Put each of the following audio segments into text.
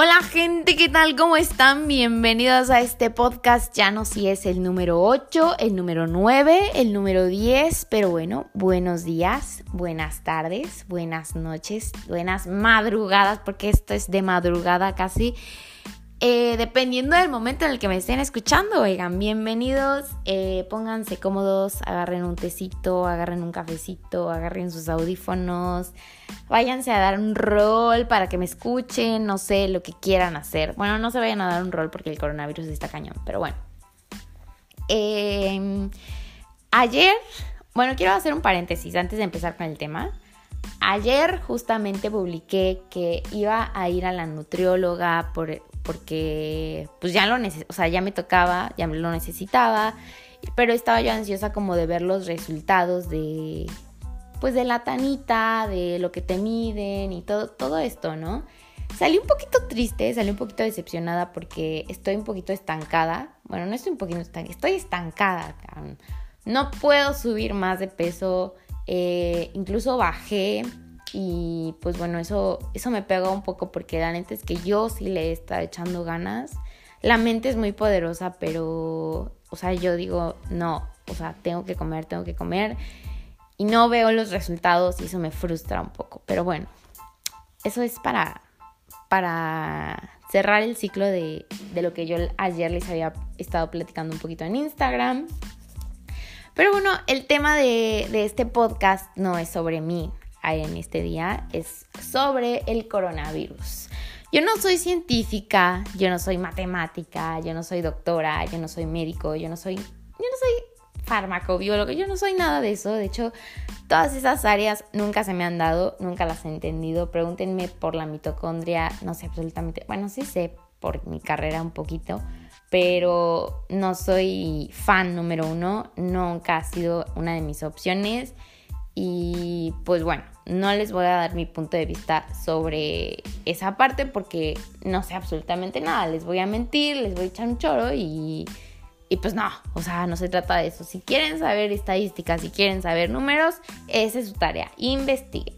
Hola gente, ¿qué tal? ¿Cómo están? Bienvenidos a este podcast. Ya no si es el número 8, el número 9, el número 10, pero bueno, buenos días, buenas tardes, buenas noches, buenas madrugadas, porque esto es de madrugada casi. Eh, dependiendo del momento en el que me estén escuchando, oigan, bienvenidos, eh, pónganse cómodos, agarren un tecito, agarren un cafecito, agarren sus audífonos, váyanse a dar un rol para que me escuchen, no sé, lo que quieran hacer. Bueno, no se vayan a dar un rol porque el coronavirus está cañón, pero bueno. Em, ayer, bueno, quiero hacer un paréntesis antes de empezar con el tema. Ayer justamente publiqué que iba a ir a la nutrióloga por porque pues ya lo o sea, ya me tocaba, ya lo necesitaba, pero estaba yo ansiosa como de ver los resultados de pues de la tanita, de lo que te miden y todo todo esto, ¿no? Salí un poquito triste, salí un poquito decepcionada porque estoy un poquito estancada. Bueno, no estoy un poquito estancada, estoy estancada. No puedo subir más de peso. Eh, incluso bajé y pues bueno, eso, eso me pegó un poco porque la neta es que yo sí le está echando ganas. La mente es muy poderosa, pero, o sea, yo digo, no, o sea, tengo que comer, tengo que comer. Y no veo los resultados y eso me frustra un poco. Pero bueno, eso es para, para cerrar el ciclo de, de lo que yo ayer les había estado platicando un poquito en Instagram. Pero bueno, el tema de, de este podcast no es sobre mí, en este día es sobre el coronavirus. Yo no soy científica, yo no soy matemática, yo no soy doctora, yo no soy médico, yo no soy, yo no soy farmacobiólogo, yo no soy nada de eso. De hecho, todas esas áreas nunca se me han dado, nunca las he entendido. Pregúntenme por la mitocondria, no sé absolutamente, bueno, sí sé por mi carrera un poquito, pero no soy fan número uno, nunca ha sido una de mis opciones. Y pues bueno, no les voy a dar mi punto de vista sobre esa parte porque no sé absolutamente nada. Les voy a mentir, les voy a echar un choro y, y pues no, o sea, no se trata de eso. Si quieren saber estadísticas, si quieren saber números, esa es su tarea. Investiguen.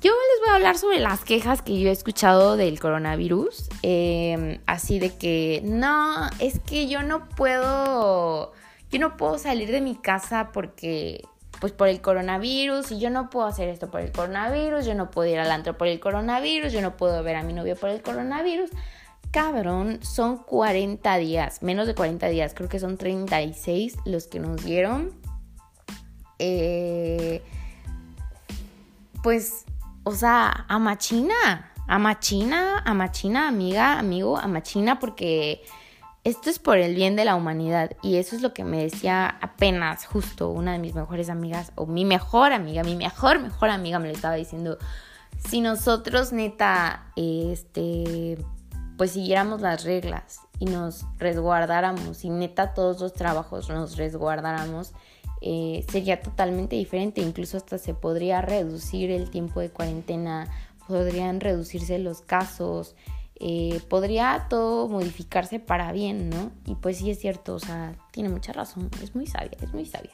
Yo les voy a hablar sobre las quejas que yo he escuchado del coronavirus. Em, así de que, no, es que yo no puedo, yo no puedo salir de mi casa porque pues por el coronavirus y yo no puedo hacer esto por el coronavirus, yo no puedo ir al antro por el coronavirus, yo no puedo ver a mi novio por el coronavirus. Cabrón, son 40 días, menos de 40 días, creo que son 36 los que nos dieron. Eh, pues, o sea, a machina, a machina, a machina, amiga, amigo, a machina, porque esto es por el bien de la humanidad y eso es lo que me decía apenas justo una de mis mejores amigas o mi mejor amiga, mi mejor mejor amiga me lo estaba diciendo, si nosotros neta este pues siguiéramos las reglas y nos resguardáramos y neta todos los trabajos nos resguardáramos eh, sería totalmente diferente incluso hasta se podría reducir el tiempo de cuarentena podrían reducirse los casos eh, podría todo modificarse para bien, ¿no? Y pues sí es cierto, o sea, tiene mucha razón, es muy sabia, es muy sabia.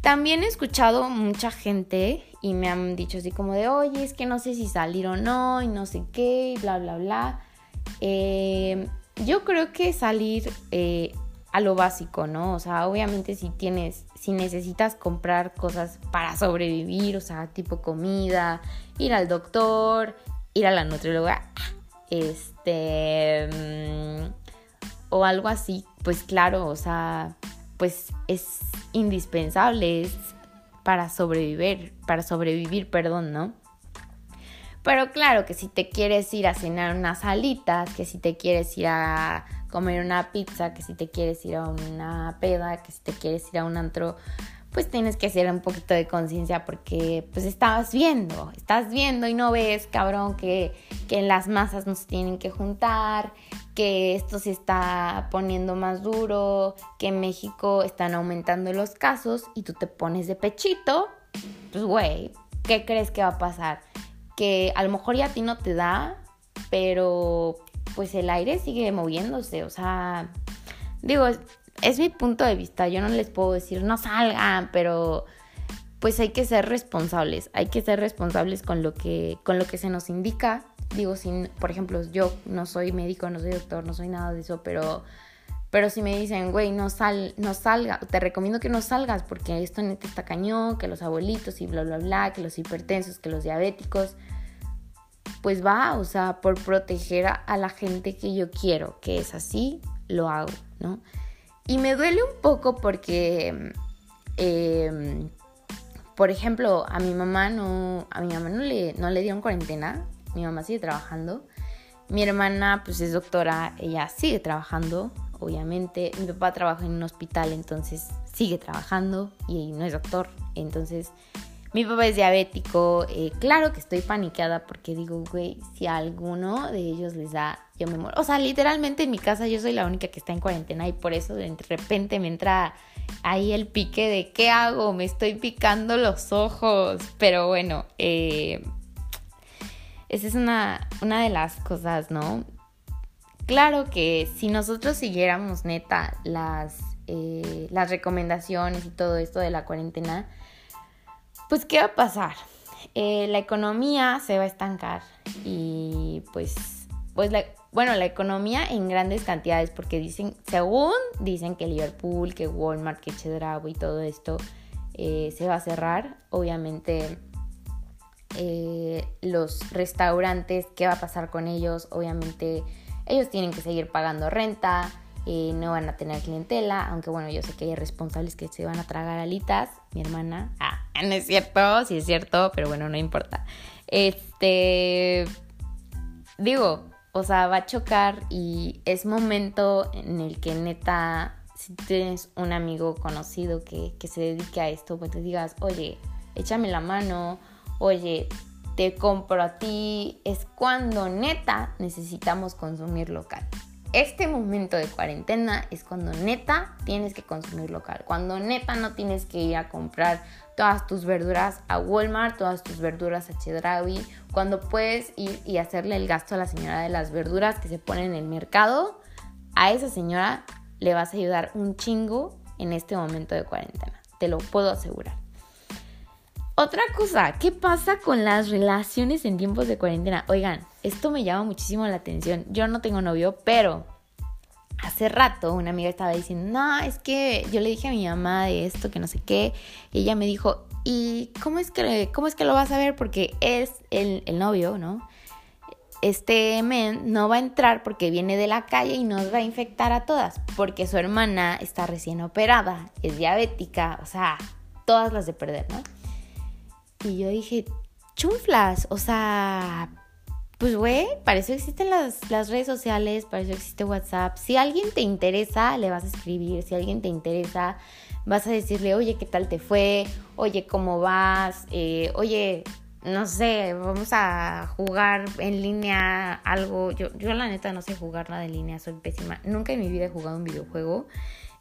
También he escuchado mucha gente y me han dicho así como de, oye, es que no sé si salir o no y no sé qué, y bla, bla, bla. Eh, yo creo que salir eh, a lo básico, ¿no? O sea, obviamente si tienes, si necesitas comprar cosas para sobrevivir, o sea, tipo comida, ir al doctor, ir a la nutrióloga, este, mm, o algo así, pues claro, o sea, pues es indispensable para sobrevivir, para sobrevivir, perdón, ¿no? Pero claro que si te quieres ir a cenar unas alitas, que si te quieres ir a comer una pizza, que si te quieres ir a una peda, que si te quieres ir a un antro, pues tienes que hacer un poquito de conciencia porque pues estabas viendo, estás viendo y no ves, cabrón, que, que las masas no se tienen que juntar, que esto se está poniendo más duro, que en México están aumentando los casos y tú te pones de pechito, pues güey, ¿qué crees que va a pasar? Que a lo mejor ya a ti no te da, pero pues el aire sigue moviéndose, o sea, digo, es mi punto de vista. Yo no les puedo decir no salgan, pero pues hay que ser responsables, hay que ser responsables con lo que, con lo que se nos indica. Digo, sin, por ejemplo, yo no soy médico, no soy doctor, no soy nada de eso, pero, pero si me dicen, güey, no, sal, no salga, te recomiendo que no salgas porque esto neta está cañón, que los abuelitos y bla, bla, bla, que los hipertensos, que los diabéticos, pues va, o sea, por proteger a, la gente que yo quiero, que es así, lo hago, ¿no? Y me duele un poco porque... Eh, por ejemplo, a mi mamá no, a mi mamá no le, no le dieron cuarentena, mi mamá sigue trabajando. Mi hermana, pues es doctora, ella sigue trabajando, obviamente. Mi papá trabaja en un hospital, entonces sigue trabajando y no es doctor. Entonces, mi papá es diabético. Eh, claro que estoy paniqueada porque digo, güey, si alguno de ellos les da, yo me muero. O sea, literalmente en mi casa yo soy la única que está en cuarentena y por eso de repente me entra ahí el pique de qué hago, me estoy picando los ojos, pero bueno, eh, esa es una, una de las cosas, ¿no? Claro que si nosotros siguiéramos neta las, eh, las recomendaciones y todo esto de la cuarentena, pues ¿qué va a pasar? Eh, la economía se va a estancar y pues, pues la, bueno, la economía en grandes cantidades, porque dicen, según dicen que Liverpool, que Walmart, que Chedraui y todo esto eh, se va a cerrar. Obviamente eh, los restaurantes, ¿qué va a pasar con ellos? Obviamente ellos tienen que seguir pagando renta, eh, no van a tener clientela, aunque bueno, yo sé que hay responsables que se van a tragar alitas, mi hermana, ah, no es cierto, sí es cierto, pero bueno, no importa. Este, digo, o sea, va a chocar y es momento en el que neta, si tienes un amigo conocido que, se dedique a esto, pues te digas, oye, échame la mano, oye, te compro a ti, es cuando neta necesitamos consumir local. Este momento de cuarentena es cuando neta tienes que consumir local, cuando neta no tienes que ir a comprar todas tus verduras a Walmart, todas tus verduras a Chedraui, cuando puedes ir y hacerle el gasto a la señora de las verduras que se pone en el mercado, a esa señora le vas a ayudar un chingo en este momento de cuarentena, te lo puedo asegurar. Otra cosa, ¿qué pasa con las relaciones en tiempos de cuarentena? Oigan, esto me llama muchísimo la atención. Yo no tengo novio, pero hace rato una amiga estaba diciendo, no, es que yo le dije a mi mamá de esto, que no sé qué, ella me dijo, ¿y cómo es que, cómo es que lo vas a ver? Porque es el, el novio, ¿no? Este men no va a entrar porque viene de la calle y nos va a infectar a todas, porque su hermana está recién operada, es diabética, o sea, todas las de perder, ¿no? Y yo dije, chunflas, o sea, pues güey, para eso existen las, las, redes sociales, para eso existe WhatsApp. Si alguien te interesa, le vas a escribir. Si alguien te interesa, vas a decirle, oye, ¿qué tal te fue? Oye, ¿cómo vas? Eh, oye, no sé, vamos a jugar en línea algo. Yo, yo la neta no sé jugar nada en línea, soy pésima. Nunca en mi vida he jugado un videojuego.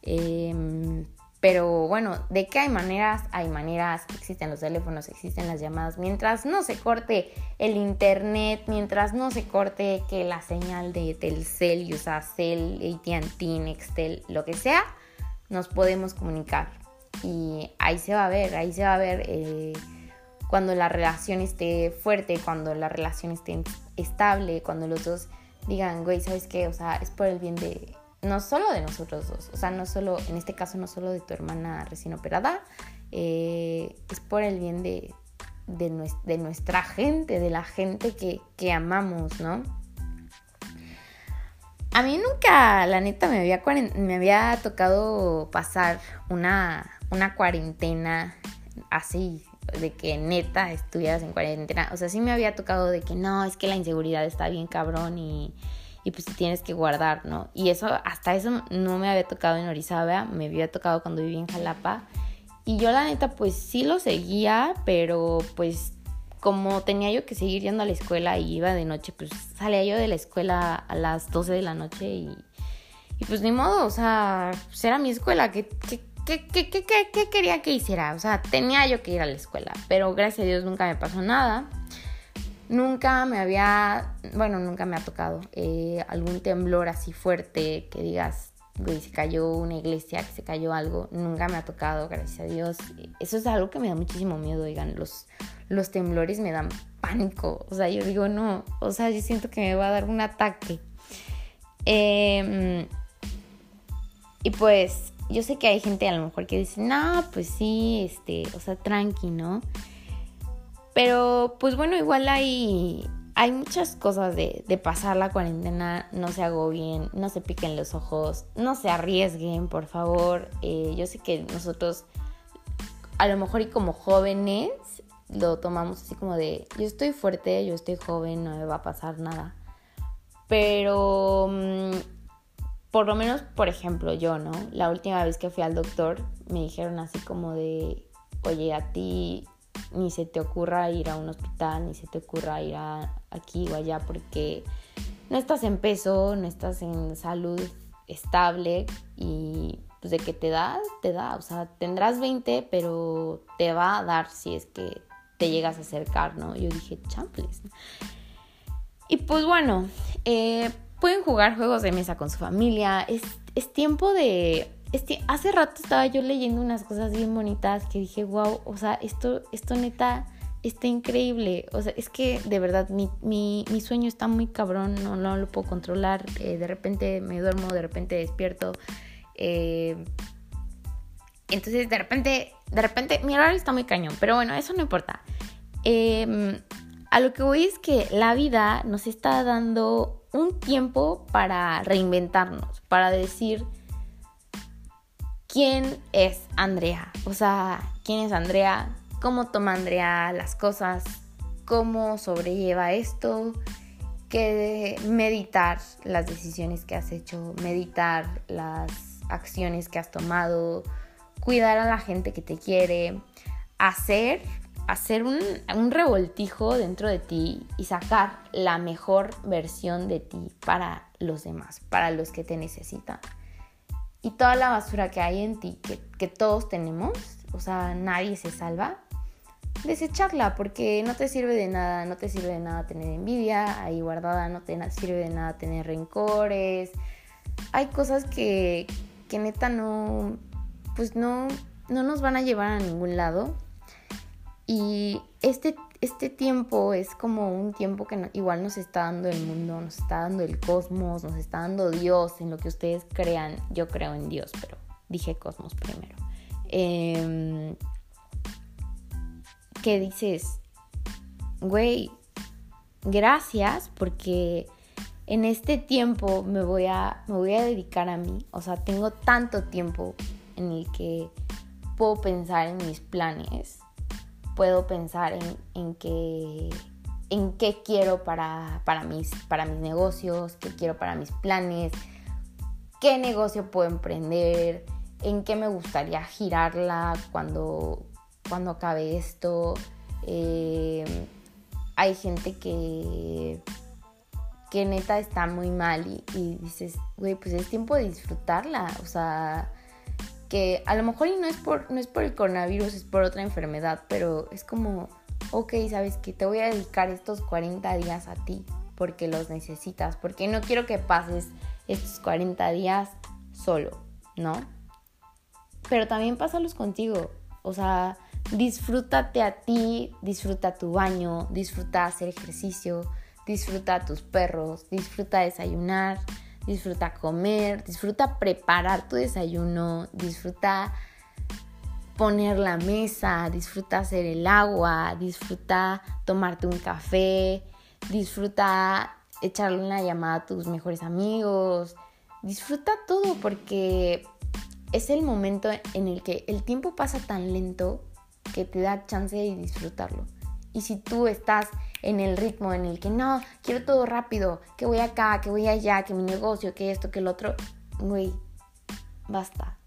Eh, pero bueno, ¿de qué hay maneras? Hay maneras, existen los teléfonos, existen las llamadas. Mientras no se corte el internet, mientras no se corte que la señal de Telcel, Usacell, AT&T, Nextel, lo que sea, nos podemos comunicar. Y ahí se va a ver, ahí se va a ver eh, cuando la relación esté fuerte, cuando la relación esté estable, cuando los dos digan, güey, ¿sabes qué? O sea, es por el bien de no solo de nosotros dos, o sea, no solo, en este caso no solo de tu hermana recién operada, eh, es por el bien de, de, nuestra gente, de la gente que, que, amamos, ¿no? A mí nunca, la neta, me había, me había tocado pasar una, una cuarentena así, de que neta estuvieras en cuarentena. O sea, sí me había tocado de que no, es que la inseguridad está bien cabrón y y pues tienes que guardar, ¿no? Y eso, hasta eso no me había tocado en Orizaba, me había tocado cuando vivía en Jalapa. Y yo la neta pues sí lo seguía, pero pues como tenía yo que seguir yendo a la escuela y iba de noche, pues salía yo de la escuela a las 12 de la noche y, y pues ni modo, o sea, pues era mi escuela, ¿qué, qué, qué, qué, quería que hiciera? O sea, tenía yo que ir a la escuela, pero gracias a Dios nunca me pasó nada. Nunca me había, bueno, nunca me ha tocado eh, algún temblor así fuerte que digas, güey, se cayó una iglesia, que se cayó algo, nunca me ha tocado, gracias a Dios. Eso es algo que me da muchísimo miedo, oigan, los, los temblores me dan pánico, o sea, yo digo, no, o sea, yo siento que me va a dar un ataque. Em, y pues yo sé que hay gente a lo mejor que dice, no, pues sí, este, o sea, tranqui, ¿no? Pero pues bueno, igual hay, hay muchas cosas de, pasar la cuarentena, no se agobien, no se piquen los ojos, no se arriesguen, por favor. Eh, yo sé que nosotros, a lo mejor y como jóvenes, lo tomamos así como de, yo estoy fuerte, yo estoy joven, no me va a pasar nada. Pero, mm, por lo menos, por ejemplo, yo, ¿no? La última vez que fui al doctor, me dijeron así como de, oye, a ti ni se te ocurra ir a un hospital, ni se te ocurra ir a aquí o allá porque no estás en peso, no estás en salud estable y pues de que te da, te da. O sea, tendrás 20, pero te va a dar si es que te llegas a acercar, ¿no? Yo dije, champles. Y pues bueno, eh, pueden jugar juegos de mesa con su familia. Es, es tiempo de este, hace rato estaba yo leyendo unas cosas bien bonitas que dije, wow, o sea, esto, esto neta está increíble. O sea, es que de verdad mi, mi, mi sueño está muy cabrón, no, lo puedo controlar. Eh, de repente me duermo, de repente despierto. Eh, entonces de repente, de repente, mi horario está muy cañón, pero bueno, eso no importa. Em, a lo que voy es que la vida nos está dando un tiempo para reinventarnos, para decir quién es Andrea. O sea, quién es Andrea, cómo toma Andrea las cosas, cómo sobrelleva esto, que meditar las decisiones que has hecho, meditar las acciones que has tomado, cuidar a la gente que te quiere, hacer, hacer un, un revoltijo dentro de ti y sacar la mejor versión de ti para los demás, para los que te necesitan y toda la basura que hay en ti, que, todos tenemos, o sea, nadie se salva, desecharla porque no te sirve de nada, no te sirve de nada tener envidia ahí guardada, no te sirve de nada tener rencores. Hay cosas que, que neta no, pues no, no nos van a llevar a ningún lado. Y este este tiempo es como un tiempo que igual nos está dando el mundo, nos está dando el cosmos, nos está dando Dios, en lo que ustedes crean. Yo creo en Dios, pero dije cosmos primero. Eh, que dices, güey, gracias porque en este tiempo me voy, a, me voy a dedicar a mí. O sea, tengo tanto tiempo en el que puedo pensar en mis planes puedo pensar en, qué quiero para, mis, negocios, qué quiero para mis planes, qué negocio puedo emprender, en qué me gustaría girarla cuando, cuando acabe esto. Eh, hay gente que, que neta está muy mal y, y dices, güey, pues es tiempo de disfrutarla. O sea, que a lo mejor y no es por, no es por el coronavirus, es por otra enfermedad, pero es como, ok, sabes que te voy a dedicar estos 40 días a ti porque los necesitas, porque no quiero que pases estos 40 días solo, ¿no? Pero también pásalos contigo, o sea, disfrútate a ti, disfruta tu baño, disfruta hacer ejercicio, disfruta a tus perros, disfruta desayunar, disfruta comer, disfruta preparar tu desayuno, disfruta poner la mesa, disfruta hacer el agua, disfruta tomarte un café, disfruta echarle una llamada a tus mejores amigos, disfruta todo porque es el momento en el que el tiempo pasa tan lento que te da chance de disfrutarlo. Y si tú estás en el ritmo en el que no, quiero todo rápido, que voy acá, que voy allá, que mi negocio, que esto, que el otro, güey, basta.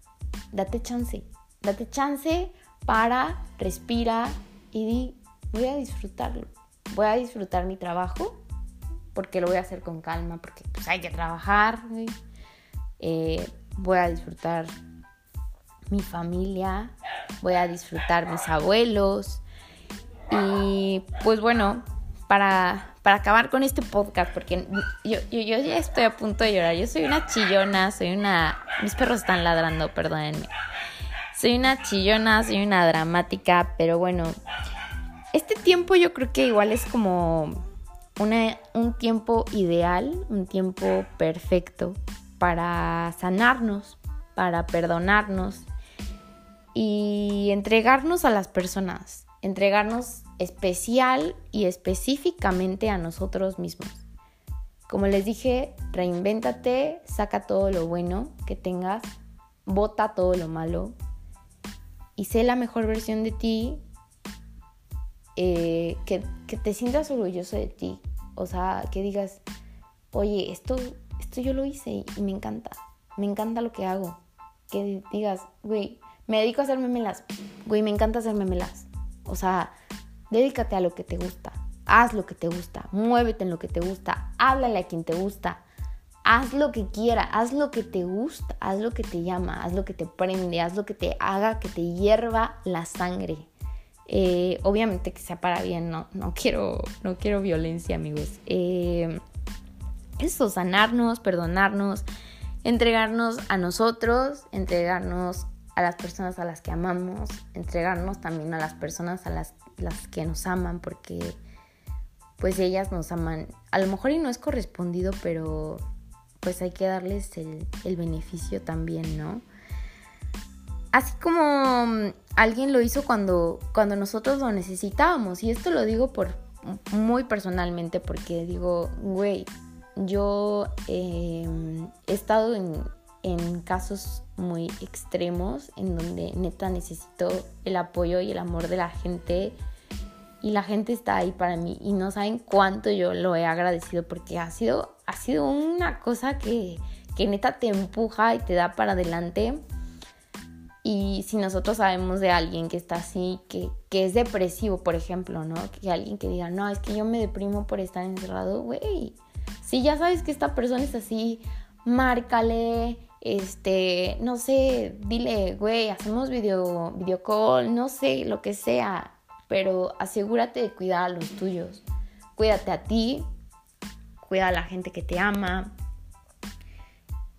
Date chance. Date chance para, respira y di, voy a disfrutarlo. Voy a disfrutar mi trabajo porque lo voy a hacer con calma, porque pues hay que trabajar, güey. Eh, voy a disfrutar mi familia, voy a disfrutar mis abuelos. Y pues bueno, para, para acabar con este podcast, porque yo, yo, ya estoy a punto de llorar. Yo soy una chillona, soy una... Mis perros están ladrando, perdónenme. Soy una chillona, soy una dramática, pero bueno, este tiempo yo creo que igual es como una, un tiempo ideal, un tiempo perfecto para sanarnos, para perdonarnos y entregarnos a las personas, entregarnos especial y específicamente a nosotros mismos. Como les dije, reinvéntate, saca todo lo bueno que tengas, bota todo lo malo y sé la mejor versión de ti, eh, que, que, te sientas orgulloso de ti. O sea, que digas, oye, esto, esto yo lo hice y me encanta, me encanta lo que hago. Que digas, güey, me dedico a hacer memelas, güey, me encanta hacer memelas. O sea, Dedícate a lo que te gusta, haz lo que te gusta, muévete en lo que te gusta, háblale a quien te gusta, haz lo que quiera, haz lo que te gusta, haz lo que te llama, haz lo que te prende, haz lo que te haga que te hierva la sangre. Eh, obviamente que sea para bien, no, no, quiero, no quiero violencia, amigos. Eh, eso, sanarnos, perdonarnos, entregarnos a nosotros, entregarnos a las personas a las que amamos, entregarnos también a las personas a las las que nos aman porque pues ellas nos aman. A lo mejor y no es correspondido, pero pues hay que darles el, beneficio también, ¿no? Así como mm, alguien lo hizo cuando, cuando nosotros lo necesitábamos. Y esto lo digo por muy personalmente porque digo, güey, yo em, he estado en, en casos muy extremos en donde neta necesito el apoyo y el amor de la gente y la gente está ahí para mí y no saben cuánto yo lo he agradecido porque ha sido, ha sido una cosa que, que neta te empuja y te da para adelante. Y si nosotros sabemos de alguien que está así, que, que es depresivo, por ejemplo, ¿no? Que alguien que diga, no, es que yo me deprimo por estar encerrado, güey. Si ya sabes que esta persona es así, márcale, este, no sé, dile, güey, hacemos video, video call, no sé, lo que sea pero asegúrate de cuidar a los tuyos. Cuídate a ti, cuida a la gente que te ama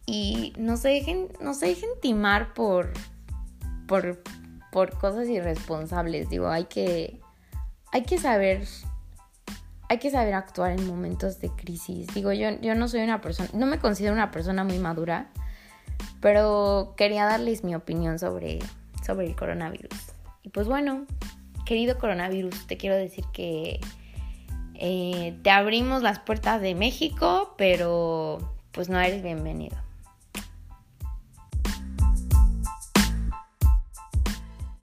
y no se dejen, no se dejen timar por, por, por cosas irresponsables. Digo, hay que, hay que saber hay que saber actuar en momentos de crisis. Digo, yo, yo no soy una persona, no me considero una persona muy madura, pero quería darles mi opinión sobre, sobre el coronavirus. Y pues bueno, querido coronavirus, te quiero decir que eh, te abrimos las puertas de México, pero pues no eres bienvenido.